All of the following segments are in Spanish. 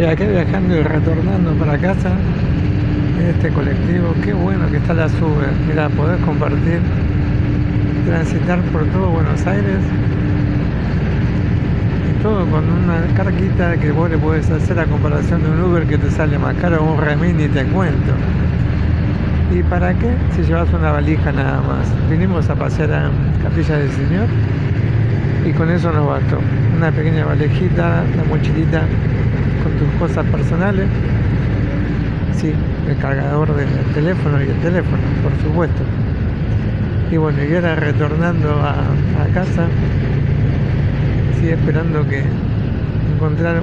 Y acá viajando y retornando para casa este colectivo. Qué bueno que está la sube. Mira, podés compartir, transitar por todo Buenos Aires y todo con una carquita que vos le podés hacer a comparación de un Uber que te sale más caro un remin y te cuento. ¿Y para qué? Si llevas una valija nada más. Vinimos a pasear a Capilla del Señor y con eso nos bastó. Una pequeña valijita, la mochilita con tus cosas personales. Sí, el cargador del teléfono y el teléfono, por supuesto. Y bueno, y ahora retornando a, a casa, sí, esperando que encontrar,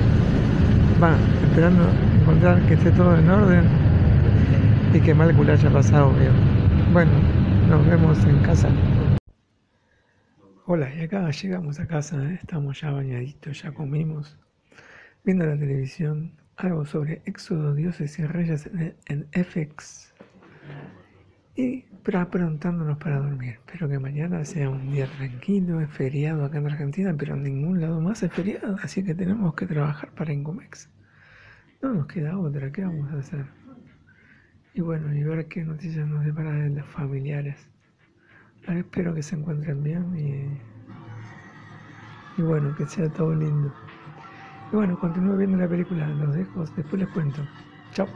va, esperando encontrar que esté todo en orden y que Malcula haya pasado bien. Bueno, nos vemos en casa. Hola, y acá llegamos a casa, ¿eh? estamos ya bañaditos, ya comimos, viendo la televisión, algo sobre Éxodo, Dioses y Reyes en, en FX. Y preguntándonos para dormir. Espero que mañana sea un día tranquilo, es feriado acá en Argentina, pero en ningún lado más es feriado, así que tenemos que trabajar para Incomex. No nos queda otra, ¿qué vamos a hacer? Y bueno, y ver qué noticias nos depara de los familiares espero que se encuentren bien y, y bueno, que sea todo lindo. Y bueno, continúo viendo la película, los dejo, después les cuento. Chao.